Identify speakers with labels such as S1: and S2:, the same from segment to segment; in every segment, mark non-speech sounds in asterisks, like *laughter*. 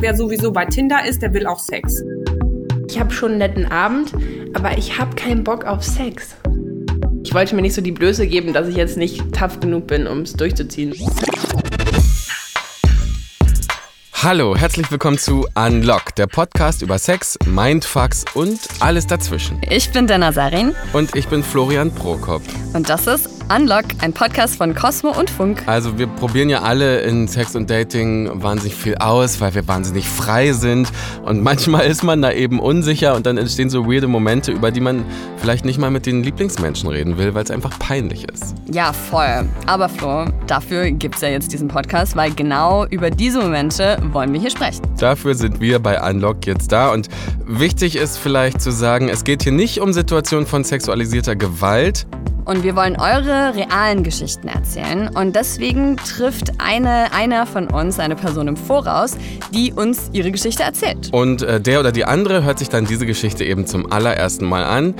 S1: wer sowieso bei Tinder ist, der will auch Sex.
S2: Ich habe schon einen netten Abend, aber ich habe keinen Bock auf Sex. Ich wollte mir nicht so die Blöße geben, dass ich jetzt nicht tough genug bin, um es durchzuziehen.
S3: Hallo, herzlich willkommen zu Unlock, der Podcast über Sex, Mindfucks und alles dazwischen.
S4: Ich bin Dana Sarin.
S3: Und ich bin Florian Prokop.
S4: Und das ist Unlock, ein Podcast von Cosmo und Funk.
S3: Also wir probieren ja alle in Sex und Dating wahnsinnig viel aus, weil wir wahnsinnig frei sind. Und manchmal ist man da eben unsicher und dann entstehen so weirde Momente, über die man vielleicht nicht mal mit den Lieblingsmenschen reden will, weil es einfach peinlich ist.
S4: Ja, voll. Aber Flo, dafür gibt es ja jetzt diesen Podcast, weil genau über diese Momente wollen wir hier sprechen.
S3: Dafür sind wir bei Unlock jetzt da. Und wichtig ist vielleicht zu sagen, es geht hier nicht um Situationen von sexualisierter Gewalt,
S4: und wir wollen eure realen Geschichten erzählen. Und deswegen trifft eine, einer von uns eine Person im Voraus, die uns ihre Geschichte erzählt.
S3: Und äh, der oder die andere hört sich dann diese Geschichte eben zum allerersten Mal an.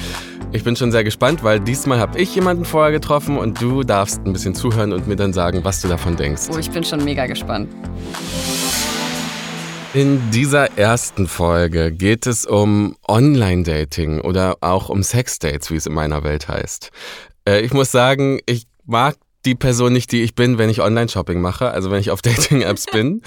S3: Ich bin schon sehr gespannt, weil diesmal habe ich jemanden vorher getroffen und du darfst ein bisschen zuhören und mir dann sagen, was du davon denkst.
S4: Oh, ich bin schon mega gespannt.
S3: In dieser ersten Folge geht es um Online-Dating oder auch um Sex-Dates, wie es in meiner Welt heißt. Äh, ich muss sagen, ich mag die Person nicht, die ich bin, wenn ich Online-Shopping mache, also wenn ich auf *laughs* Dating-Apps bin.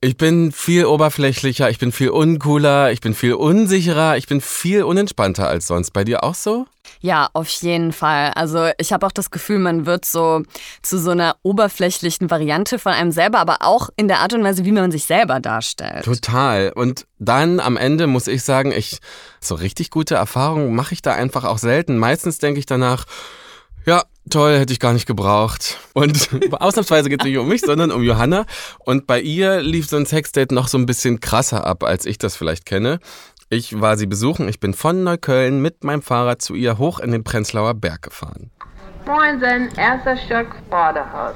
S3: Ich bin viel oberflächlicher, ich bin viel uncooler, ich bin viel unsicherer, ich bin viel unentspannter als sonst. Bei dir auch so?
S4: Ja, auf jeden Fall. Also ich habe auch das Gefühl, man wird so zu so einer oberflächlichen Variante von einem selber, aber auch in der Art und Weise, wie man sich selber darstellt.
S3: Total. Und dann am Ende muss ich sagen, ich so richtig gute Erfahrungen mache ich da einfach auch selten. Meistens denke ich danach, ja, toll, hätte ich gar nicht gebraucht. Und *laughs* *laughs* ausnahmsweise geht es nicht um mich, sondern um Johanna. Und bei ihr lief so ein Sexdate noch so ein bisschen krasser ab, als ich das vielleicht kenne. Ich war sie besuchen. Ich bin von Neukölln mit meinem Fahrrad zu ihr hoch in den Prenzlauer Berg gefahren.
S5: Moinsen, erster Stock Badehaus.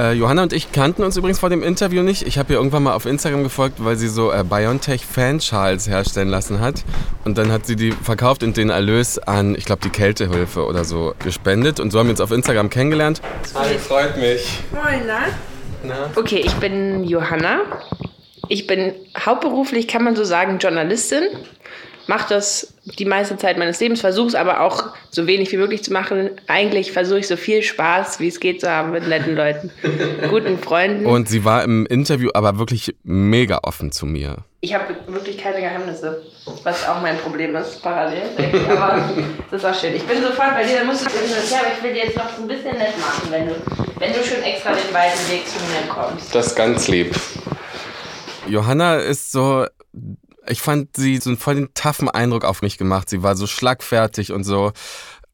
S3: Äh, Johanna und ich kannten uns übrigens vor dem Interview nicht. Ich habe ihr irgendwann mal auf Instagram gefolgt, weil sie so äh, BioNTech-Fanschals herstellen lassen hat. Und dann hat sie die verkauft und den Erlös an, ich glaube, die Kältehilfe oder so gespendet. Und so haben wir uns auf Instagram kennengelernt. Hi, freut mich.
S2: Moin, na? na? Okay, ich bin Johanna. Ich bin hauptberuflich, kann man so sagen, Journalistin mache das die meiste Zeit meines Lebens, versuche es aber auch so wenig wie möglich zu machen. Eigentlich versuche ich so viel Spaß, wie es geht, zu haben mit netten Leuten, *laughs* guten Freunden.
S3: Und sie war im Interview aber wirklich mega offen zu mir.
S2: Ich habe wirklich keine Geheimnisse, was auch mein Problem ist, parallel. *laughs* Aber das ist auch schön. Ich bin sofort bei dir, dann musst du ja, aber ich will dir jetzt noch so ein bisschen nett machen, wenn du, wenn du schon extra den weiten Weg zu mir kommst.
S3: Das ist ganz lieb. Johanna ist so ich fand sie so einen voll den taffen Eindruck auf mich gemacht. Sie war so schlagfertig und so.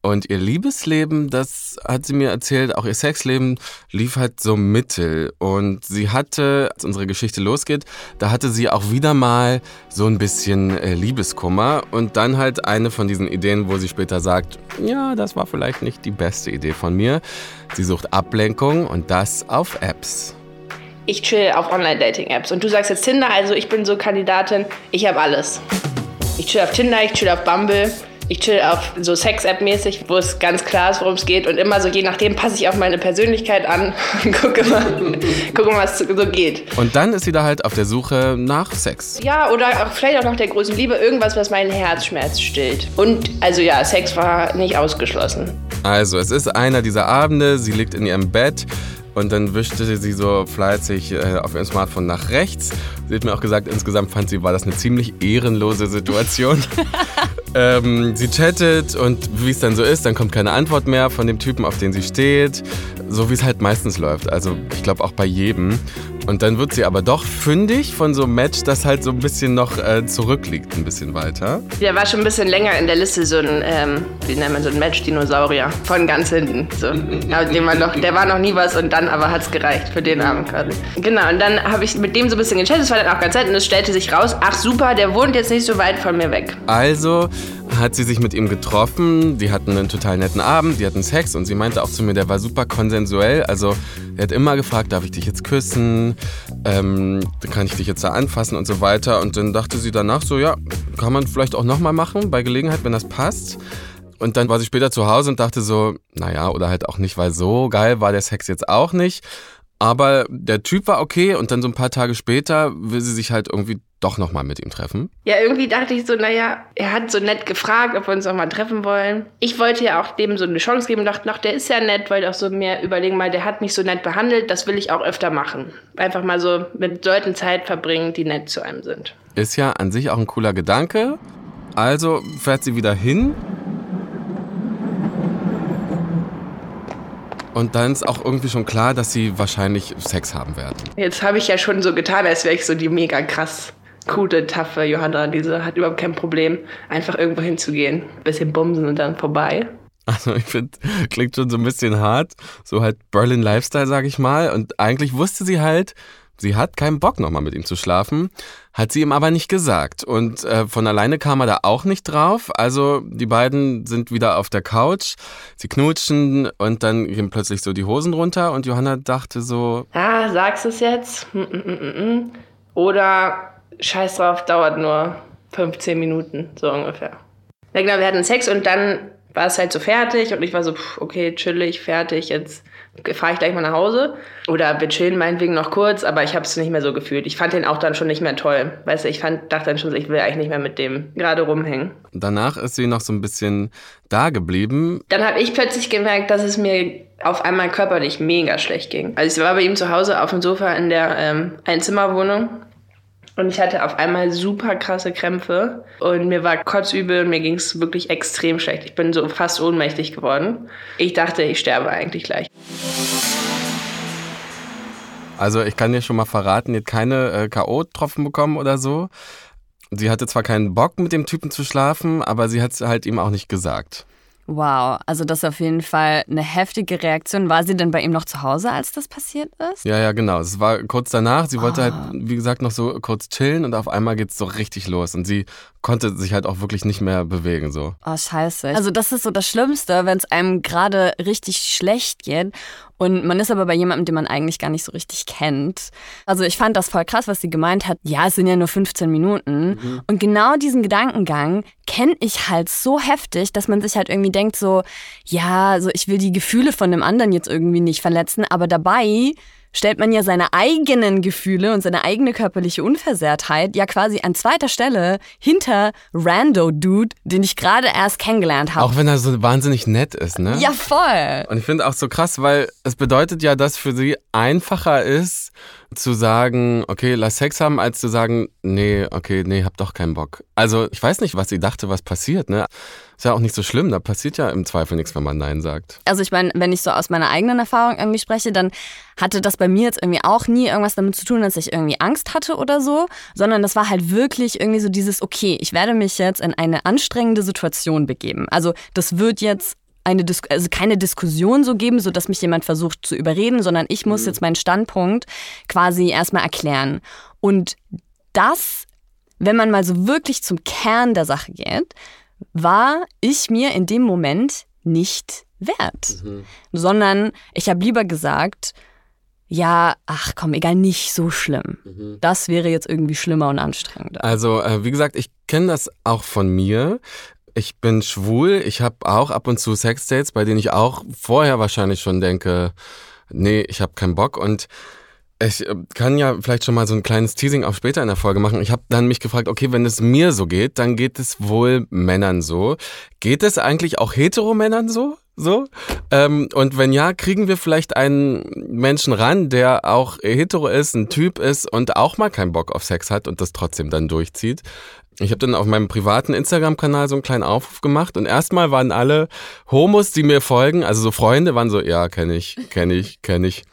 S3: Und ihr Liebesleben, das hat sie mir erzählt, auch ihr Sexleben lief halt so mittel. Und sie hatte, als unsere Geschichte losgeht, da hatte sie auch wieder mal so ein bisschen äh, Liebeskummer. Und dann halt eine von diesen Ideen, wo sie später sagt, ja, das war vielleicht nicht die beste Idee von mir. Sie sucht Ablenkung und das auf Apps
S2: ich chill auf Online-Dating-Apps. Und du sagst jetzt Tinder, also ich bin so Kandidatin, ich habe alles. Ich chill auf Tinder, ich chill auf Bumble, ich chill auf so Sex-App-mäßig, wo es ganz klar ist, worum es geht. Und immer so, je nachdem passe ich auf meine Persönlichkeit an *laughs* und gucke mal, *laughs* gucke mal, was so geht.
S3: Und dann ist sie da halt auf der Suche nach Sex.
S2: Ja, oder auch, vielleicht auch nach der großen Liebe, irgendwas, was meinen Herzschmerz stillt. Und also ja, Sex war nicht ausgeschlossen.
S3: Also, es ist einer dieser Abende, sie liegt in ihrem Bett und dann wischte sie so fleißig äh, auf ihrem Smartphone nach rechts. Sie hat mir auch gesagt, insgesamt fand sie, war das eine ziemlich ehrenlose Situation. *laughs* ähm, sie chattet und wie es dann so ist, dann kommt keine Antwort mehr von dem Typen, auf den sie steht. So wie es halt meistens läuft. Also ich glaube auch bei jedem. Und dann wird sie aber doch fündig von so einem Match, das halt so ein bisschen noch äh, zurückliegt, ein bisschen weiter.
S2: Der war schon ein bisschen länger in der Liste, so ein, ähm, wie nennt man so ein Match-Dinosaurier. Von ganz hinten. So. Aber den war noch, der war noch nie was und dann aber hat es gereicht für den Abend quasi. Genau, und dann habe ich mit dem so ein bisschen gechattet, das war dann auch ganz nett und es stellte sich raus, ach super, der wohnt jetzt nicht so weit von mir weg.
S3: Also hat sie sich mit ihm getroffen, die hatten einen total netten Abend, die hatten Sex und sie meinte auch zu mir, der war super konsensuell. Also er hat immer gefragt, darf ich dich jetzt küssen? Ähm, kann ich dich jetzt da anfassen und so weiter. Und dann dachte sie danach so, ja, kann man vielleicht auch nochmal machen, bei Gelegenheit, wenn das passt. Und dann war sie später zu Hause und dachte so, naja, oder halt auch nicht, weil so geil war der Sex jetzt auch nicht. Aber der Typ war okay und dann so ein paar Tage später will sie sich halt irgendwie doch nochmal mit ihm treffen.
S2: Ja, irgendwie dachte ich so, naja, er hat so nett gefragt, ob wir uns nochmal treffen wollen. Ich wollte ja auch dem so eine Chance geben und dachte, ach, der ist ja nett, wollte auch so mir überlegen, mal, der hat mich so nett behandelt, das will ich auch öfter machen. Einfach mal so mit Leuten Zeit verbringen, die nett zu einem sind.
S3: Ist ja an sich auch ein cooler Gedanke. Also fährt sie wieder hin. Und dann ist auch irgendwie schon klar, dass sie wahrscheinlich Sex haben werden.
S2: Jetzt habe ich ja schon so getan, als wäre ich so die mega krass coole, taffe Johanna. Diese hat überhaupt kein Problem, einfach irgendwo hinzugehen, bisschen bumsen und dann vorbei.
S3: Also ich finde, klingt schon so ein bisschen hart. So halt Berlin Lifestyle, sag ich mal. Und eigentlich wusste sie halt, sie hat keinen Bock nochmal mit ihm zu schlafen, hat sie ihm aber nicht gesagt. Und äh, von alleine kam er da auch nicht drauf. Also die beiden sind wieder auf der Couch, sie knutschen und dann gehen plötzlich so die Hosen runter und Johanna dachte so,
S2: Ah, sagst du es jetzt? Mm, mm, mm. Oder scheiß drauf, dauert nur 15 Minuten, so ungefähr. Ja, genau, wir hatten Sex und dann war es halt so fertig und ich war so, pff, okay, chillig, fertig, jetzt fahre ich gleich mal nach Hause. Oder wir chillen meinetwegen noch kurz, aber ich habe es nicht mehr so gefühlt. Ich fand den auch dann schon nicht mehr toll. Weißt du, ich fand, dachte dann schon, ich will eigentlich nicht mehr mit dem gerade rumhängen.
S3: danach ist sie noch so ein bisschen da geblieben.
S2: Dann habe ich plötzlich gemerkt, dass es mir auf einmal körperlich mega schlecht ging. Also ich war bei ihm zu Hause auf dem Sofa in der ähm, Einzimmerwohnung und ich hatte auf einmal super krasse Krämpfe und mir war kotzübel und mir ging es wirklich extrem schlecht. Ich bin so fast ohnmächtig geworden. Ich dachte, ich sterbe eigentlich gleich.
S3: Also ich kann dir schon mal verraten, die hat keine äh, K.O.-Tropfen bekommen oder so. Sie hatte zwar keinen Bock, mit dem Typen zu schlafen, aber sie hat es halt ihm auch nicht gesagt.
S4: Wow, also das ist auf jeden Fall eine heftige Reaktion. War sie denn bei ihm noch zu Hause, als das passiert ist?
S3: Ja, ja, genau. Es war kurz danach. Sie wollte halt, wie gesagt, noch so kurz chillen und auf einmal geht's so richtig los. Und sie konnte sich halt auch wirklich nicht mehr bewegen. So.
S4: Oh, scheiße. Also das ist so das Schlimmste, wenn es einem gerade richtig schlecht geht und man ist aber bei jemandem, den man eigentlich gar nicht so richtig kennt. Also ich fand das voll krass, was sie gemeint hat. Ja, es sind ja nur 15 Minuten. Und genau diesen Gedankengang kenne ich halt so heftig, dass man sich halt irgendwie denkt so, ja, also ich will die Gefühle von dem anderen jetzt irgendwie nicht verletzen, aber dabei stellt man ja seine eigenen Gefühle und seine eigene körperliche Unversehrtheit ja quasi an zweiter Stelle hinter Rando Dude, den ich gerade erst kennengelernt habe.
S3: Auch wenn er so wahnsinnig nett ist, ne?
S4: Ja, voll.
S3: Und ich finde auch so krass, weil es bedeutet ja, dass für sie einfacher ist, zu sagen, okay, lass Sex haben, als zu sagen, nee, okay, nee, hab doch keinen Bock. Also ich weiß nicht, was sie dachte, was passiert, ne? Ist ja auch nicht so schlimm, da passiert ja im Zweifel nichts, wenn man Nein sagt.
S4: Also ich meine, wenn ich so aus meiner eigenen Erfahrung irgendwie spreche, dann hatte das bei mir jetzt irgendwie auch nie irgendwas damit zu tun, dass ich irgendwie Angst hatte oder so, sondern das war halt wirklich irgendwie so dieses, okay, ich werde mich jetzt in eine anstrengende Situation begeben. Also das wird jetzt eine Dis also keine Diskussion so geben, so dass mich jemand versucht zu überreden, sondern ich muss jetzt meinen Standpunkt quasi erstmal erklären. Und das, wenn man mal so wirklich zum Kern der Sache geht, war ich mir in dem Moment nicht wert, sondern ich habe lieber gesagt, ja, ach komm, egal, nicht so schlimm. Das wäre jetzt irgendwie schlimmer und anstrengender.
S3: Also, äh, wie gesagt, ich kenne das auch von mir. Ich bin schwul, ich habe auch ab und zu Sexdates, bei denen ich auch vorher wahrscheinlich schon denke, nee, ich habe keinen Bock und ich äh, kann ja vielleicht schon mal so ein kleines Teasing auch später in der Folge machen. Ich habe dann mich gefragt, okay, wenn es mir so geht, dann geht es wohl Männern so. Geht es eigentlich auch Heteromännern so? So? Ähm, und wenn ja, kriegen wir vielleicht einen Menschen ran, der auch hetero ist, ein Typ ist und auch mal keinen Bock auf Sex hat und das trotzdem dann durchzieht. Ich habe dann auf meinem privaten Instagram-Kanal so einen kleinen Aufruf gemacht und erstmal waren alle Homos, die mir folgen, also so Freunde, waren so, ja, kenne ich, kenne ich, kenne ich.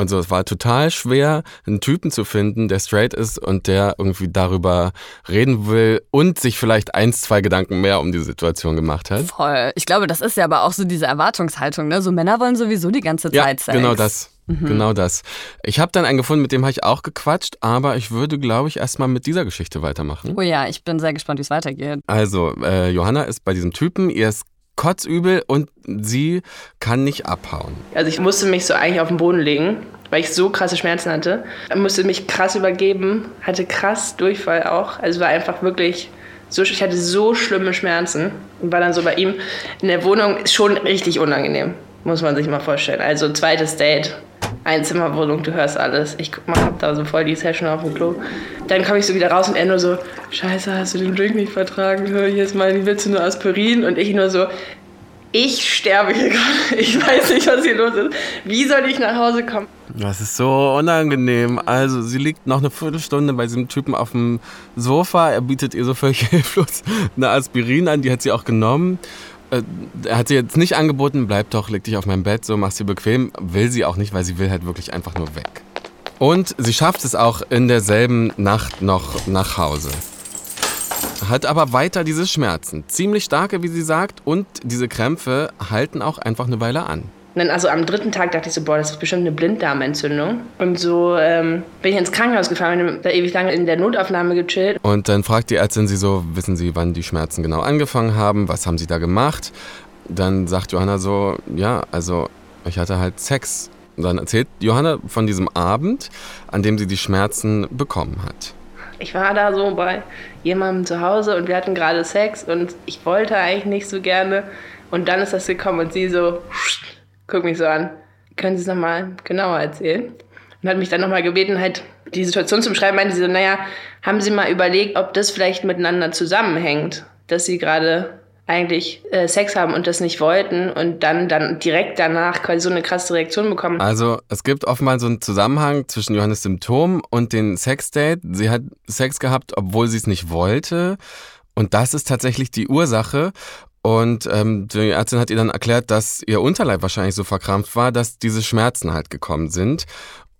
S3: Und so, es war total schwer, einen Typen zu finden, der straight ist und der irgendwie darüber reden will und sich vielleicht eins, zwei Gedanken mehr um die Situation gemacht hat.
S4: Voll. Ich glaube, das ist ja aber auch so diese Erwartungshaltung, ne? So Männer wollen sowieso die ganze
S3: Ja,
S4: Zeit Sex.
S3: genau das. Genau das. Ich habe dann einen gefunden, mit dem habe ich auch gequatscht, aber ich würde, glaube ich, erstmal mit dieser Geschichte weitermachen.
S4: Oh ja, ich bin sehr gespannt, wie es weitergeht.
S3: Also, äh, Johanna ist bei diesem Typen, ihr ist kotzübel und sie kann nicht abhauen.
S2: Also ich musste mich so eigentlich auf den Boden legen, weil ich so krasse Schmerzen hatte. Ich musste mich krass übergeben, hatte krass Durchfall auch. Also war einfach wirklich so, ich hatte so schlimme Schmerzen und war dann so bei ihm in der Wohnung. Schon richtig unangenehm, muss man sich mal vorstellen. Also zweites Date, Einzimmerwohnung, du hörst alles. Ich guck mal, hab da so voll die Session auf dem Klo. Dann komme ich so wieder raus und er nur so, scheiße, hast du den Drink nicht vertragen? Hör, hier ist mal, willst du nur Aspirin? Und ich nur so, ich sterbe hier *laughs* gerade. Ich weiß nicht, was hier los ist. Wie soll ich nach Hause kommen?
S3: Das ist so unangenehm. Also, sie liegt noch eine Viertelstunde bei diesem Typen auf dem Sofa. Er bietet ihr so völlig *laughs* hilflos eine Aspirin an, die hat sie auch genommen. Äh, er hat sie jetzt nicht angeboten, bleib doch, leg dich auf mein Bett, so mach sie bequem. Will sie auch nicht, weil sie will halt wirklich einfach nur weg. Und sie schafft es auch in derselben Nacht noch nach Hause. Hat aber weiter diese Schmerzen. Ziemlich starke, wie sie sagt, und diese Krämpfe halten auch einfach eine Weile an.
S2: Und dann also am dritten Tag dachte ich so, boah, das ist bestimmt eine Blinddarmentzündung. Und so ähm, bin ich ins Krankenhaus gefahren und da ewig lange in der Notaufnahme gechillt.
S3: Und dann fragt die Ärztin sie so, wissen Sie, wann die Schmerzen genau angefangen haben? Was haben Sie da gemacht? Dann sagt Johanna so, ja, also ich hatte halt Sex. Und dann erzählt Johanna von diesem Abend, an dem sie die Schmerzen bekommen hat.
S2: Ich war da so bei jemandem zu Hause und wir hatten gerade Sex und ich wollte eigentlich nicht so gerne. Und dann ist das gekommen und sie so, guckt mich so an, können Sie es nochmal genauer erzählen? Und hat mich dann nochmal gebeten, halt die Situation zu beschreiben. Meinte sie so, naja, haben Sie mal überlegt, ob das vielleicht miteinander zusammenhängt, dass Sie gerade eigentlich äh, Sex haben und das nicht wollten und dann, dann direkt danach quasi so eine krasse Reaktion bekommen.
S3: Also es gibt offenbar so einen Zusammenhang zwischen Johannes Symptom und den Sexdate. Sie hat Sex gehabt, obwohl sie es nicht wollte. Und das ist tatsächlich die Ursache. Und ähm, die Ärztin hat ihr dann erklärt, dass ihr Unterleib wahrscheinlich so verkrampft war, dass diese Schmerzen halt gekommen sind.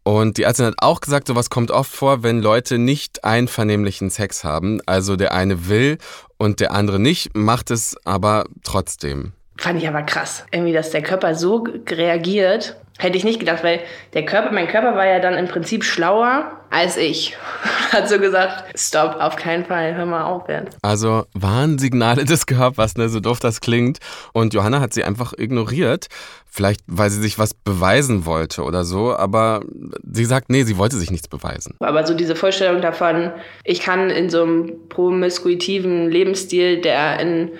S3: Und die Ärztin hat auch gesagt, sowas kommt oft vor, wenn Leute nicht einvernehmlichen Sex haben. Also der eine will und der andere nicht, macht es aber trotzdem.
S2: Fand ich aber krass. Irgendwie, dass der Körper so reagiert, hätte ich nicht gedacht, weil der Körper, mein Körper war ja dann im Prinzip schlauer als ich. *laughs* Hat so gesagt, stopp, auf keinen Fall, hör mal auf jetzt.
S3: Also Warnsignale des Körpers, ne, so doof das klingt. Und Johanna hat sie einfach ignoriert. Vielleicht, weil sie sich was beweisen wollte oder so. Aber sie sagt, nee, sie wollte sich nichts beweisen.
S2: Aber so diese Vorstellung davon, ich kann in so einem promiskuitiven Lebensstil, der in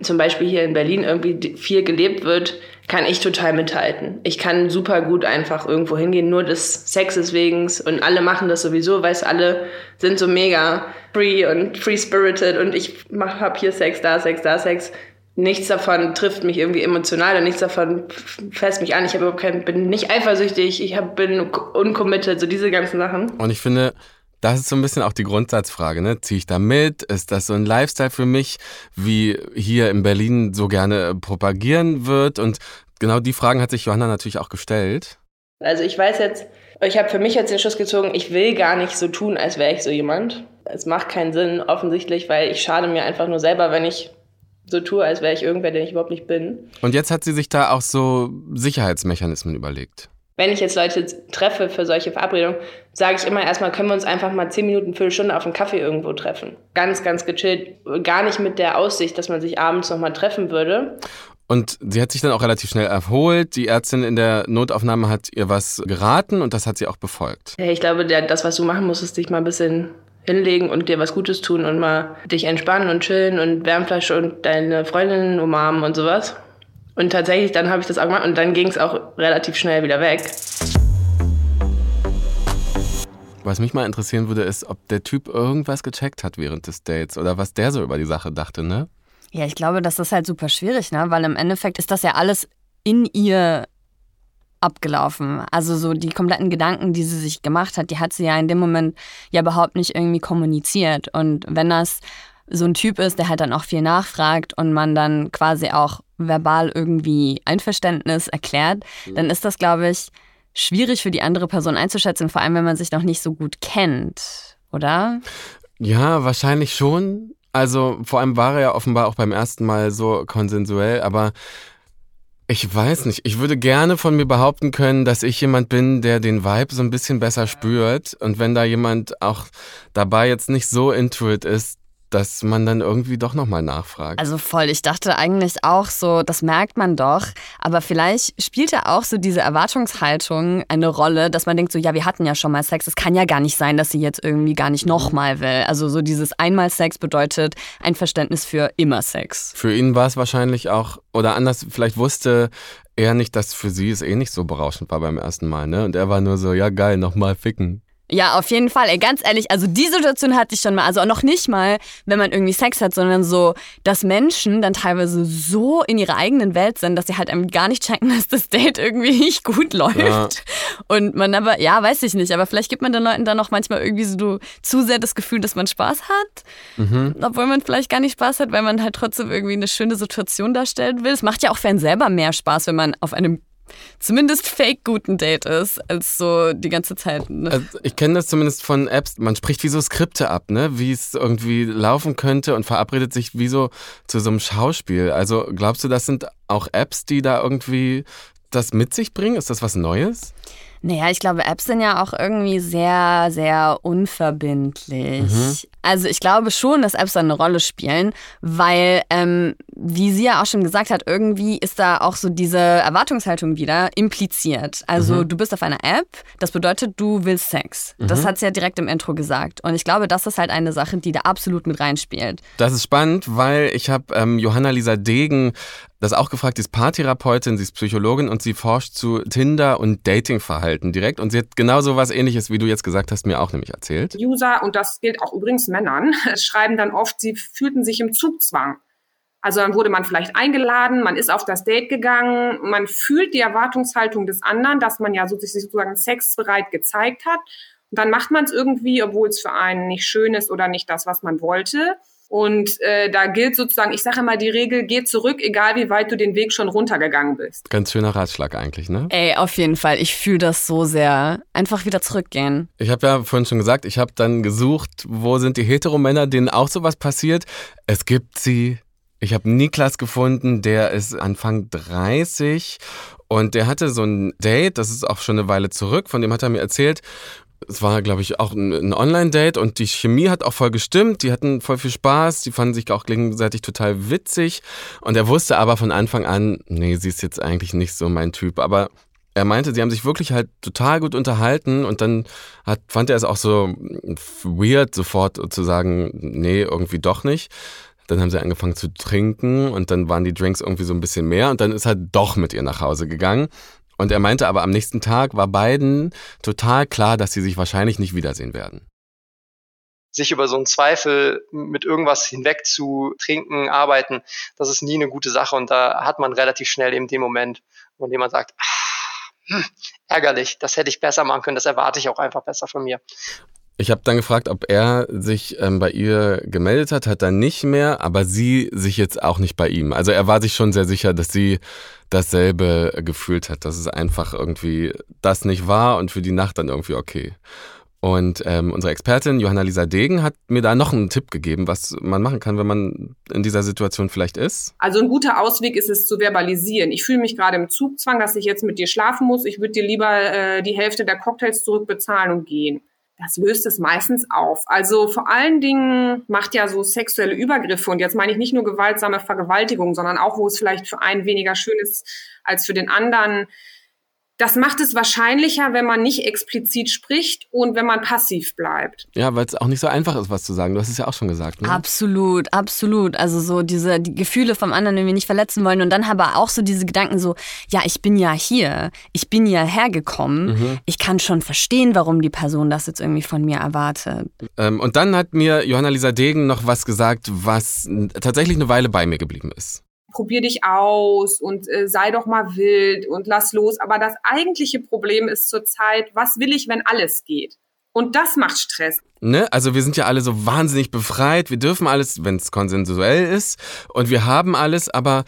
S2: zum Beispiel hier in Berlin irgendwie viel gelebt wird, kann ich total mithalten. Ich kann super gut einfach irgendwo hingehen, nur des Sexes wegen und alle machen das sowieso, weil alle sind so mega free und free-spirited und ich hab hier Sex, da Sex, da Sex. Nichts davon trifft mich irgendwie emotional und nichts davon fässt mich an. Ich habe kein, bin nicht eifersüchtig, ich hab, bin uncommitted, so diese ganzen Sachen.
S3: Und ich finde, das ist so ein bisschen auch die Grundsatzfrage, ne? Ziehe ich da mit? Ist das so ein Lifestyle für mich, wie hier in Berlin so gerne propagieren wird? Und genau die Fragen hat sich Johanna natürlich auch gestellt.
S2: Also ich weiß jetzt, ich habe für mich jetzt den Schluss gezogen, ich will gar nicht so tun, als wäre ich so jemand. Es macht keinen Sinn, offensichtlich, weil ich schade mir einfach nur selber, wenn ich so tue, als wäre ich irgendwer, der ich überhaupt nicht bin.
S3: Und jetzt hat sie sich da auch so Sicherheitsmechanismen überlegt
S2: wenn ich jetzt Leute treffe für solche Verabredungen, sage ich immer erstmal, können wir uns einfach mal zehn Minuten, Viertelstunde auf einen Kaffee irgendwo treffen. Ganz, ganz gechillt. Gar nicht mit der Aussicht, dass man sich abends nochmal treffen würde.
S3: Und sie hat sich dann auch relativ schnell erholt. Die Ärztin in der Notaufnahme hat ihr was geraten und das hat sie auch befolgt.
S2: Ich glaube, das, was du machen musst, ist dich mal ein bisschen hinlegen und dir was Gutes tun und mal dich entspannen und chillen und Wärmflasche und deine Freundinnen umarmen und sowas. Und tatsächlich, dann habe ich das auch gemacht und dann ging es auch relativ schnell wieder weg.
S3: Was mich mal interessieren würde, ist, ob der Typ irgendwas gecheckt hat während des Dates oder was der so über die Sache dachte, ne?
S4: Ja, ich glaube, das ist halt super schwierig, ne? Weil im Endeffekt ist das ja alles in ihr abgelaufen. Also so die kompletten Gedanken, die sie sich gemacht hat, die hat sie ja in dem Moment ja überhaupt nicht irgendwie kommuniziert. Und wenn das so ein Typ ist, der halt dann auch viel nachfragt und man dann quasi auch verbal irgendwie Einverständnis erklärt, mhm. dann ist das, glaube ich, schwierig für die andere Person einzuschätzen, vor allem wenn man sich noch nicht so gut kennt, oder?
S3: Ja, wahrscheinlich schon. Also vor allem war er ja offenbar auch beim ersten Mal so konsensuell, aber ich weiß nicht. Ich würde gerne von mir behaupten können, dass ich jemand bin, der den Vibe so ein bisschen besser spürt. Und wenn da jemand auch dabei jetzt nicht so intuit ist, dass man dann irgendwie doch nochmal nachfragt.
S4: Also voll, ich dachte eigentlich auch so, das merkt man doch, aber vielleicht spielt ja auch so diese Erwartungshaltung eine Rolle, dass man denkt so, ja, wir hatten ja schon mal Sex, es kann ja gar nicht sein, dass sie jetzt irgendwie gar nicht nochmal will. Also so dieses einmal Sex bedeutet ein Verständnis für immer Sex.
S3: Für ihn war es wahrscheinlich auch, oder anders, vielleicht wusste er nicht, dass für sie es eh nicht so berauschend war beim ersten Mal, ne? Und er war nur so, ja geil, nochmal ficken.
S4: Ja, auf jeden Fall. Ey, ganz ehrlich, also die Situation hatte ich schon mal. Also noch nicht mal, wenn man irgendwie Sex hat, sondern so, dass Menschen dann teilweise so in ihrer eigenen Welt sind, dass sie halt einem gar nicht checken, *laughs* dass das Date irgendwie nicht gut läuft. Ja. Und man aber, ja, weiß ich nicht, aber vielleicht gibt man den Leuten dann noch manchmal irgendwie so zu sehr das Gefühl, dass man Spaß hat. Mhm. Obwohl man vielleicht gar nicht Spaß hat, weil man halt trotzdem irgendwie eine schöne Situation darstellen will. Es macht ja auch für einen selber mehr Spaß, wenn man auf einem zumindest fake guten Date ist, als so die ganze Zeit. Ne?
S3: Also ich kenne das zumindest von Apps. Man spricht wie so Skripte ab, ne? Wie es irgendwie laufen könnte und verabredet sich wie so zu so einem Schauspiel. Also glaubst du, das sind auch Apps, die da irgendwie das mit sich bringen? Ist das was Neues?
S4: Naja, ich glaube, Apps sind ja auch irgendwie sehr, sehr unverbindlich. Mhm. Also ich glaube schon, dass Apps eine Rolle spielen, weil, ähm, wie sie ja auch schon gesagt hat, irgendwie ist da auch so diese Erwartungshaltung wieder impliziert. Also mhm. du bist auf einer App, das bedeutet, du willst Sex. Mhm. Das hat sie ja direkt im Intro gesagt. Und ich glaube, das ist halt eine Sache, die da absolut mit reinspielt.
S3: Das ist spannend, weil ich habe ähm, Johanna Lisa Degen das auch gefragt, sie ist Paartherapeutin, sie ist Psychologin und sie forscht zu Tinder und Datingverhalten direkt. Und sie hat genauso was ähnliches, wie du jetzt gesagt hast, mir auch nämlich erzählt.
S1: User, und das gilt auch übrigens Männern, *laughs* schreiben dann oft, sie fühlten sich im Zugzwang. Also dann wurde man vielleicht eingeladen, man ist auf das Date gegangen, man fühlt die Erwartungshaltung des anderen, dass man ja sozusagen sexbereit gezeigt hat. Und dann macht man es irgendwie, obwohl es für einen nicht schön ist oder nicht das, was man wollte. Und äh, da gilt sozusagen, ich sage immer die Regel, geh zurück, egal wie weit du den Weg schon runtergegangen bist.
S3: Ganz schöner Ratschlag eigentlich, ne?
S4: Ey, auf jeden Fall. Ich fühle das so sehr. Einfach wieder zurückgehen.
S3: Ich habe ja vorhin schon gesagt, ich habe dann gesucht, wo sind die Heteromänner, denen auch sowas passiert. Es gibt sie. Ich habe Niklas gefunden, der ist Anfang 30 und der hatte so ein Date, das ist auch schon eine Weile zurück, von dem hat er mir erzählt es war, glaube ich, auch ein, Online-Date und die Chemie hat auch voll gestimmt. Die hatten voll viel Spaß, die fanden sich auch gegenseitig total witzig. Und er wusste aber von Anfang an, nee, sie ist jetzt eigentlich nicht so mein Typ. Aber er meinte, sie haben sich wirklich halt total gut unterhalten und dann hat, fand er es auch so weird, sofort zu sagen, nee, irgendwie doch nicht. Dann haben sie angefangen zu trinken und dann waren die Drinks irgendwie so ein bisschen mehr und dann ist er doch mit ihr nach Hause gegangen. Und er meinte aber, am nächsten Tag war beiden total klar, dass sie sich wahrscheinlich nicht wiedersehen werden.
S6: Sich über so einen Zweifel mit irgendwas hinweg zu trinken, arbeiten, das ist nie eine gute Sache. Und da hat man relativ schnell eben den Moment, wo jemand sagt, ah, hm, ärgerlich, das hätte ich besser machen können, das erwarte ich auch einfach besser von mir.
S3: Ich habe dann gefragt, ob er sich ähm, bei ihr gemeldet hat, hat er nicht mehr, aber sie sich jetzt auch nicht bei ihm. Also er war sich schon sehr sicher, dass sie dasselbe gefühlt hat, dass es einfach irgendwie das nicht war und für die Nacht dann irgendwie okay. Und ähm, unsere Expertin Johanna Lisa Degen hat mir da noch einen Tipp gegeben, was man machen kann, wenn man in dieser Situation vielleicht ist.
S1: Also ein guter Ausweg ist es zu verbalisieren. Ich fühle mich gerade im Zugzwang, dass ich jetzt mit dir schlafen muss. Ich würde dir lieber äh, die Hälfte der Cocktails zurückbezahlen und gehen das löst es meistens auf. Also vor allen Dingen macht ja so sexuelle Übergriffe, und jetzt meine ich nicht nur gewaltsame Vergewaltigung, sondern auch, wo es vielleicht für einen weniger schön ist als für den anderen, das macht es wahrscheinlicher, wenn man nicht explizit spricht und wenn man passiv bleibt.
S3: Ja, weil es auch nicht so einfach ist, was zu sagen. Du hast es ja auch schon gesagt. Ne?
S4: Absolut, absolut. Also so diese die Gefühle vom anderen irgendwie nicht verletzen wollen und dann aber auch so diese Gedanken so, ja, ich bin ja hier, ich bin ja hergekommen, mhm. ich kann schon verstehen, warum die Person das jetzt irgendwie von mir erwartet.
S3: Ähm, und dann hat mir Johanna Lisa Degen noch was gesagt, was tatsächlich eine Weile bei mir geblieben ist
S1: probier dich aus und äh, sei doch mal wild und lass los. Aber das eigentliche Problem ist zurzeit, was will ich, wenn alles geht? Und das macht Stress.
S3: Ne? Also wir sind ja alle so wahnsinnig befreit. Wir dürfen alles, wenn es konsensuell ist. Und wir haben alles, aber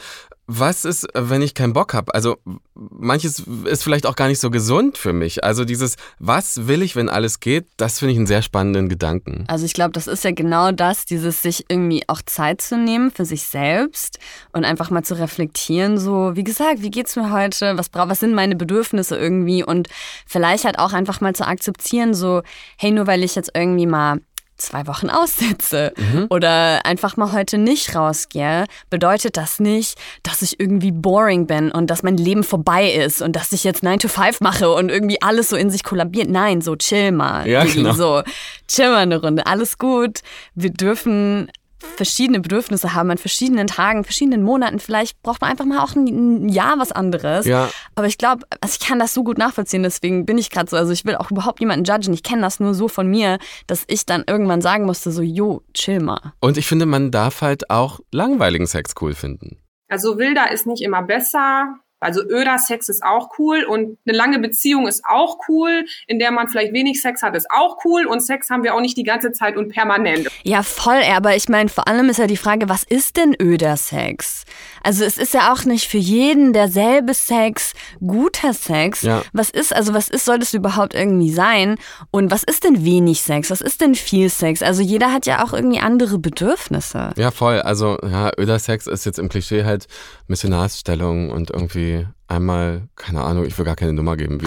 S3: was ist, wenn ich keinen Bock habe? Also manches ist vielleicht auch gar nicht so gesund für mich. Also dieses, was will ich, wenn alles geht, das finde ich einen sehr spannenden Gedanken.
S4: Also ich glaube, das ist ja genau das, dieses sich irgendwie auch Zeit zu nehmen für sich selbst und einfach mal zu reflektieren, so wie gesagt, wie geht's mir heute? Was was sind meine Bedürfnisse irgendwie und vielleicht halt auch einfach mal zu akzeptieren, so hey, nur weil ich jetzt irgendwie mal zwei Wochen aussetze mhm. oder einfach mal heute nicht rausgehe, bedeutet das nicht, dass ich irgendwie boring bin und dass mein Leben vorbei ist und dass ich jetzt 9 to 5 mache und irgendwie alles so in sich kollabiert. Nein, so chill mal.
S3: Ja, genau.
S4: So, chill mal eine Runde. Alles gut. Wir dürfen verschiedene Bedürfnisse haben an verschiedenen Tagen, verschiedenen Monaten. Vielleicht braucht man einfach mal auch ein Jahr was anderes.
S3: Ja.
S4: Aber ich glaube, also ich kann das so gut nachvollziehen, deswegen bin ich gerade so. Also ich will auch überhaupt niemanden judgen. Ich kenne das nur so von mir, dass ich dann irgendwann sagen musste, so, jo, chill mal.
S3: Und ich finde, man darf halt auch langweiligen Sex cool finden.
S1: Also wilder ist nicht immer besser. Also öder Sex ist auch cool und eine lange Beziehung ist auch cool, in der man vielleicht wenig Sex hat, ist auch cool und Sex haben wir auch nicht die ganze Zeit und permanent.
S4: Ja, voll, aber ich meine, vor allem ist ja die Frage, was ist denn öder Sex? Also es ist ja auch nicht für jeden derselbe Sex guter Sex.
S3: Ja.
S4: Was ist, also was ist, soll das überhaupt irgendwie sein? Und was ist denn wenig Sex? Was ist denn viel Sex? Also jeder hat ja auch irgendwie andere Bedürfnisse.
S3: Ja, voll. Also ja, öder Sex ist jetzt im Klischee halt Missionarsstellung und irgendwie einmal, keine Ahnung, ich will gar keine Nummer geben. Wie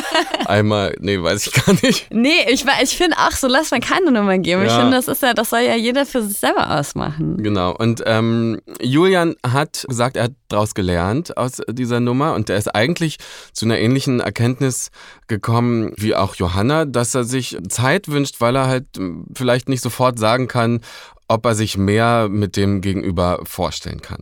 S3: *laughs* einmal, nee, weiß ich gar nicht.
S4: Nee, ich, ich finde auch, so lass man keine Nummer geben. Ja. Ich finde, das ist ja, das soll ja jeder für sich selber ausmachen.
S3: Genau. Und ähm, Julian hat gesagt, er hat daraus gelernt aus dieser Nummer und er ist eigentlich zu einer ähnlichen Erkenntnis gekommen wie auch Johanna, dass er sich Zeit wünscht, weil er halt hm, vielleicht nicht sofort sagen kann, ob er sich mehr mit dem Gegenüber vorstellen kann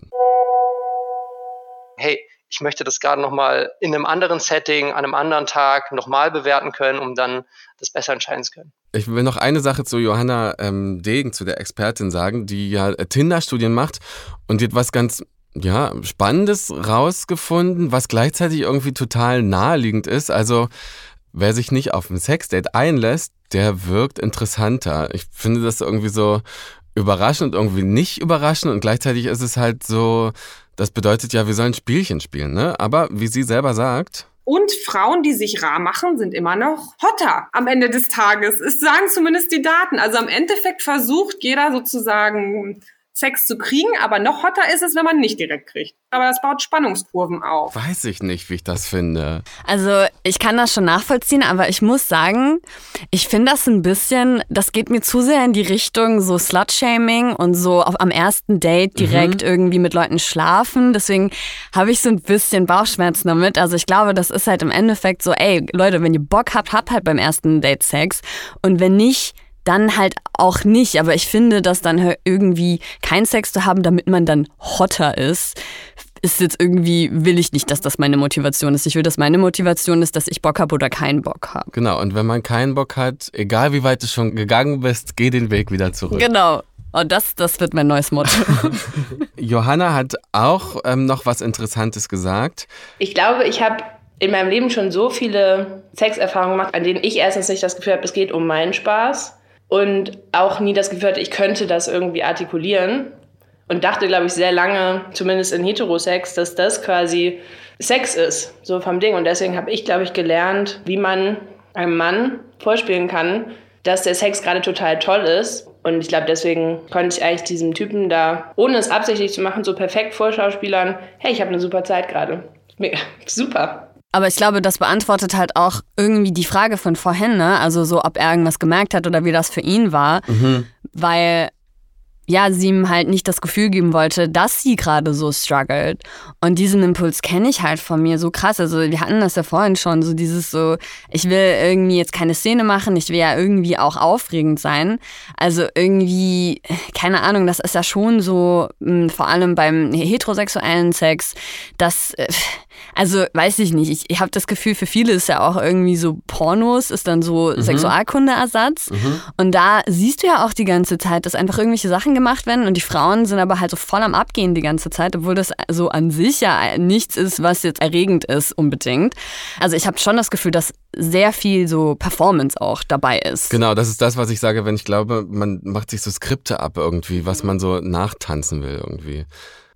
S6: hey, ich möchte das gerade nochmal in einem anderen Setting, an einem anderen Tag nochmal bewerten können, um dann das besser entscheiden zu können.
S3: Ich will noch eine Sache zu Johanna ähm, Degen, zu der Expertin sagen, die ja äh, Tinder-Studien macht und die hat was ganz ja, Spannendes rausgefunden, was gleichzeitig irgendwie total naheliegend ist. Also wer sich nicht auf ein Sexdate einlässt, der wirkt interessanter. Ich finde das irgendwie so überraschend, irgendwie nicht überraschend und gleichzeitig ist es halt so, das bedeutet ja, wir sollen Spielchen spielen, ne? Aber wie sie selber sagt.
S1: Und Frauen, die sich rar machen, sind immer noch hotter am Ende des Tages. Es sagen zumindest die Daten. Also am Endeffekt versucht jeder sozusagen Sex zu kriegen, aber noch hotter ist es, wenn man nicht direkt kriegt. Aber das baut Spannungskurven auf.
S3: Weiß ich nicht, wie ich das finde.
S4: Also ich kann das schon nachvollziehen, aber ich muss sagen, ich finde das ein bisschen, das geht mir zu sehr in die Richtung so Slut-Shaming und so auf, am ersten Date direkt mhm. irgendwie mit Leuten schlafen. Deswegen habe ich so ein bisschen Bauchschmerzen damit. Also ich glaube, das ist halt im Endeffekt so, ey Leute, wenn ihr Bock habt, habt halt beim ersten Date Sex. Und wenn nicht, dann halt auch nicht. Aber ich finde, dass dann irgendwie kein Sex zu haben, damit man dann hotter ist, ist jetzt irgendwie, will ich nicht, dass das meine Motivation ist. Ich will, dass meine Motivation ist, dass ich Bock habe oder keinen Bock habe.
S3: Genau, und wenn man keinen Bock hat, egal wie weit du schon gegangen bist, geh den Weg wieder zurück.
S4: Genau. Und das, das wird mein neues Motto. *laughs*
S3: Johanna hat auch ähm, noch was Interessantes gesagt.
S2: Ich glaube, ich habe in meinem Leben schon so viele Sexerfahrungen gemacht, an denen ich erstens nicht das Gefühl habe, es geht um meinen Spaß und auch nie das Gefühl hatte, ich könnte das irgendwie artikulieren. Und dachte, glaube ich, sehr lange, zumindest in Heterosex, dass das quasi Sex ist, so vom Ding. Und deswegen habe ich, glaube ich, gelernt, wie man einem Mann vorspielen kann, dass der Sex gerade total toll ist. Und ich glaube, deswegen konnte ich eigentlich diesem Typen da, ohne es absichtlich zu machen, so perfekt vorschauspielern, hey, ich habe eine super Zeit gerade. *laughs* Super.
S4: Aber ich glaube, das beantwortet halt auch irgendwie die Frage von vorhin, ne? Also so, ob er irgendwas gemerkt hat oder wie das für ihn war. Mhm. Weil ja, sie ihm halt nicht das Gefühl geben wollte, dass sie gerade so struggelt. Und diesen Impuls kenne ich halt von mir so krass. Also wir hatten das ja vorhin schon, so dieses so, ich will irgendwie jetzt keine Szene machen, ich will ja irgendwie auch aufregend sein. Also irgendwie, keine Ahnung, das ist ja schon so, hm, vor allem beim heterosexuellen Sex, dass äh, also weiß ich nicht. Ich, habe das Gefühl, für viele ist ja auch irgendwie so Pornos, ist dann so mhm. Sexualkundeersatz. Mhm. Und da siehst du ja auch die ganze Zeit, dass einfach irgendwelche Sachen gemacht werden und die Frauen sind aber halt so voll am Abgehen die ganze Zeit, obwohl das so an sich ja nichts ist, was jetzt erregend ist unbedingt. Also ich habe schon das Gefühl, dass sehr viel so Performance auch dabei ist.
S3: Genau, das ist das, was ich sage, wenn ich glaube, man macht sich so Skripte ab irgendwie, was man so nachtanzen will irgendwie.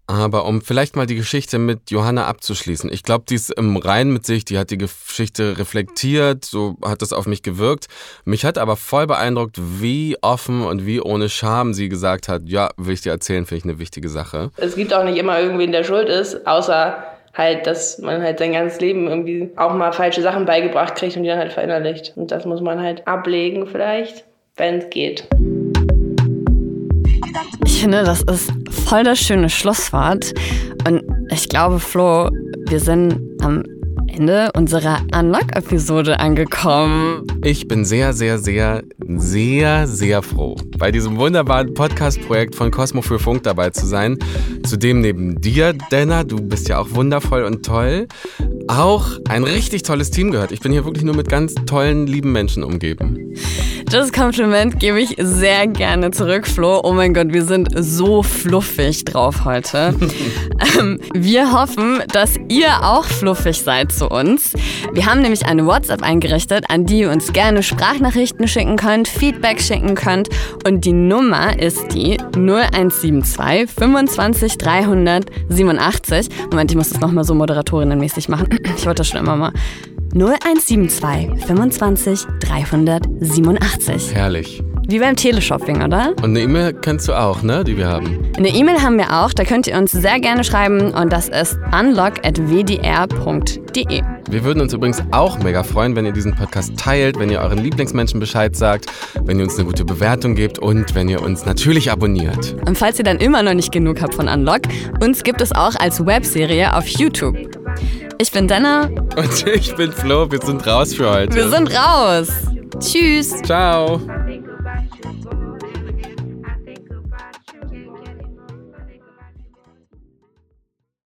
S3: Aber um vielleicht mal die Geschichte mit Johanna abzuschließen. Ich glaube, die ist im Rein mit sich, die hat die Geschichte reflektiert, so hat das auf mich gewirkt. Mich hat aber voll beeindruckt, wie offen und wie ohne Scham sie gesagt hat, ja, will ich dir erzählen, finde ich eine wichtige Sache.
S2: Es gibt auch nicht immer irgendwen, der schuld ist, außer halt, dass man halt sein ganzes Leben irgendwie auch mal falsche Sachen beigebracht kriegt und die dann halt verinnerlicht. Und das muss man halt ablegen vielleicht. wenn es geht.
S4: Ich finde, das ist voll das schöne Schlusswort. Und ich glaube, Flo, wir sind am Ende unserer Unlock-Episode angekommen.
S3: Ich bin sehr, sehr, sehr, sehr, sehr froh, bei diesem wunderbaren Podcast-Projekt von Cosmo für Funk dabei zu sein. Zudem neben dir, Denner, du bist ja auch wundervoll und toll, auch ein richtig tolles Team gehört. Ich bin hier wirklich nur mit ganz tollen, lieben Menschen umgeben.
S4: Das Kompliment gebe ich sehr gerne zurück, Flo. Oh mein Gott, wir sind so fluffig drauf heute. *laughs* ähm, wir hoffen, dass ihr auch fluffig seid zu uns. Wir haben nämlich eine WhatsApp eingerichtet, an die ihr uns gerne Sprachnachrichten schicken könnt, Feedback schicken könnt. Und die Nummer ist die 0172 25 387. Moment, ich muss das nochmal so moderatorinnenmäßig machen. Ich wollte das schon immer mal. 0172 25 387.
S3: Herrlich.
S4: Wie beim Teleshopping, oder?
S3: Und eine E-Mail kennst du auch, ne? Die wir haben.
S4: Eine E-Mail haben wir auch, da könnt ihr uns sehr gerne schreiben und das ist unlock.wdr.de.
S3: Wir würden uns übrigens auch mega freuen, wenn ihr diesen Podcast teilt, wenn ihr euren Lieblingsmenschen Bescheid sagt, wenn ihr uns eine gute Bewertung gebt und wenn ihr uns natürlich abonniert.
S4: Und falls ihr dann immer noch nicht genug habt von Unlock, uns gibt es auch als Webserie auf YouTube. Ich bin Dana.
S3: Und *laughs* ich bin Flo. Wir sind raus für heute.
S4: Wir sind raus. Tschüss.
S3: Ciao.